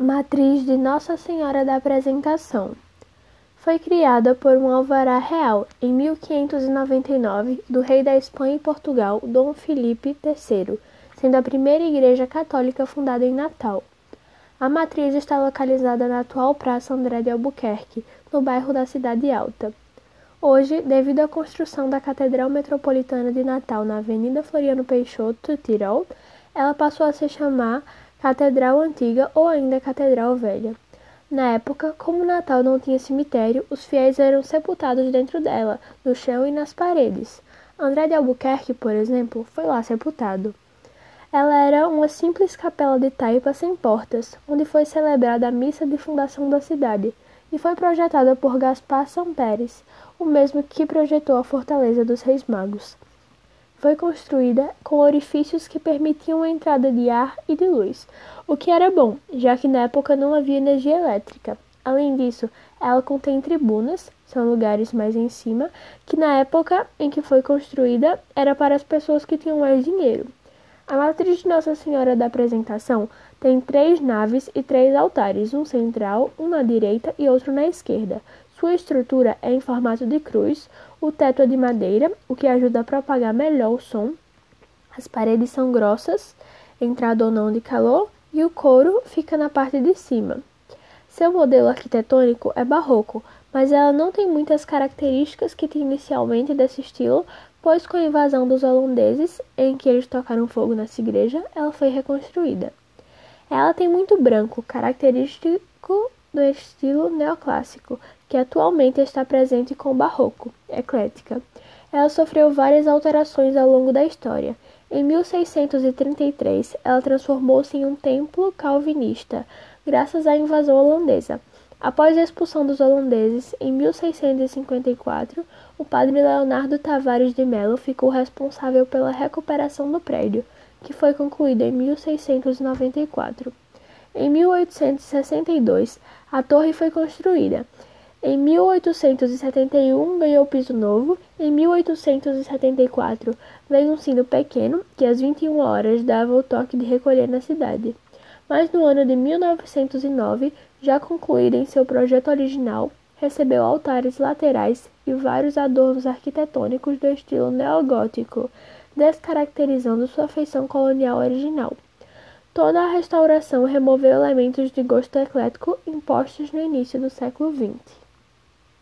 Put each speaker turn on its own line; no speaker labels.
Matriz de Nossa Senhora da Apresentação. Foi criada por um alvará real em 1599 do rei da Espanha e Portugal, Dom Felipe III, sendo a primeira igreja católica fundada em Natal. A matriz está localizada na atual Praça André de Albuquerque, no bairro da Cidade Alta. Hoje, devido à construção da Catedral Metropolitana de Natal na Avenida Floriano Peixoto, Tirol, ela passou a se chamar Catedral Antiga ou ainda Catedral Velha. Na época, como Natal não tinha cemitério, os fiéis eram sepultados dentro dela, no chão e nas paredes. André de Albuquerque, por exemplo, foi lá sepultado. Ela era uma simples capela de taipa sem portas, onde foi celebrada a missa de fundação da cidade, e foi projetada por Gaspar São Pérez, o mesmo que projetou a Fortaleza dos Reis Magos foi construída com orifícios que permitiam a entrada de ar e de luz, o que era bom, já que na época não havia energia elétrica. Além disso, ela contém tribunas, são lugares mais em cima, que na época em que foi construída era para as pessoas que tinham mais dinheiro. A matriz de Nossa Senhora da Apresentação tem três naves e três altares, um central, um na direita e outro na esquerda. Sua estrutura é em formato de cruz, o teto é de madeira, o que ajuda a propagar melhor o som. As paredes são grossas, entrada ou não de calor, e o couro fica na parte de cima. Seu modelo arquitetônico é barroco, mas ela não tem muitas características que tinha inicialmente desse estilo, pois com a invasão dos holandeses, em que eles tocaram fogo nessa igreja, ela foi reconstruída. Ela tem muito branco, característico do estilo neoclássico, que atualmente está presente com o barroco, eclética. Ela sofreu várias alterações ao longo da história. Em 1633, ela transformou-se em um templo calvinista, graças à invasão holandesa. Após a expulsão dos holandeses, em 1654, o padre Leonardo Tavares de Mello ficou responsável pela recuperação do prédio, que foi concluído em 1694. Em 1862, a torre foi construída. Em 1871 ganhou piso novo. Em 1874 veio um sino pequeno que às 21 horas dava o toque de recolher na cidade. Mas no ano de 1909, já concluída em seu projeto original, recebeu altares laterais e vários adornos arquitetônicos do estilo neogótico, descaracterizando sua feição colonial original. Toda a restauração removeu elementos de gosto eclético impostos no início do século XX.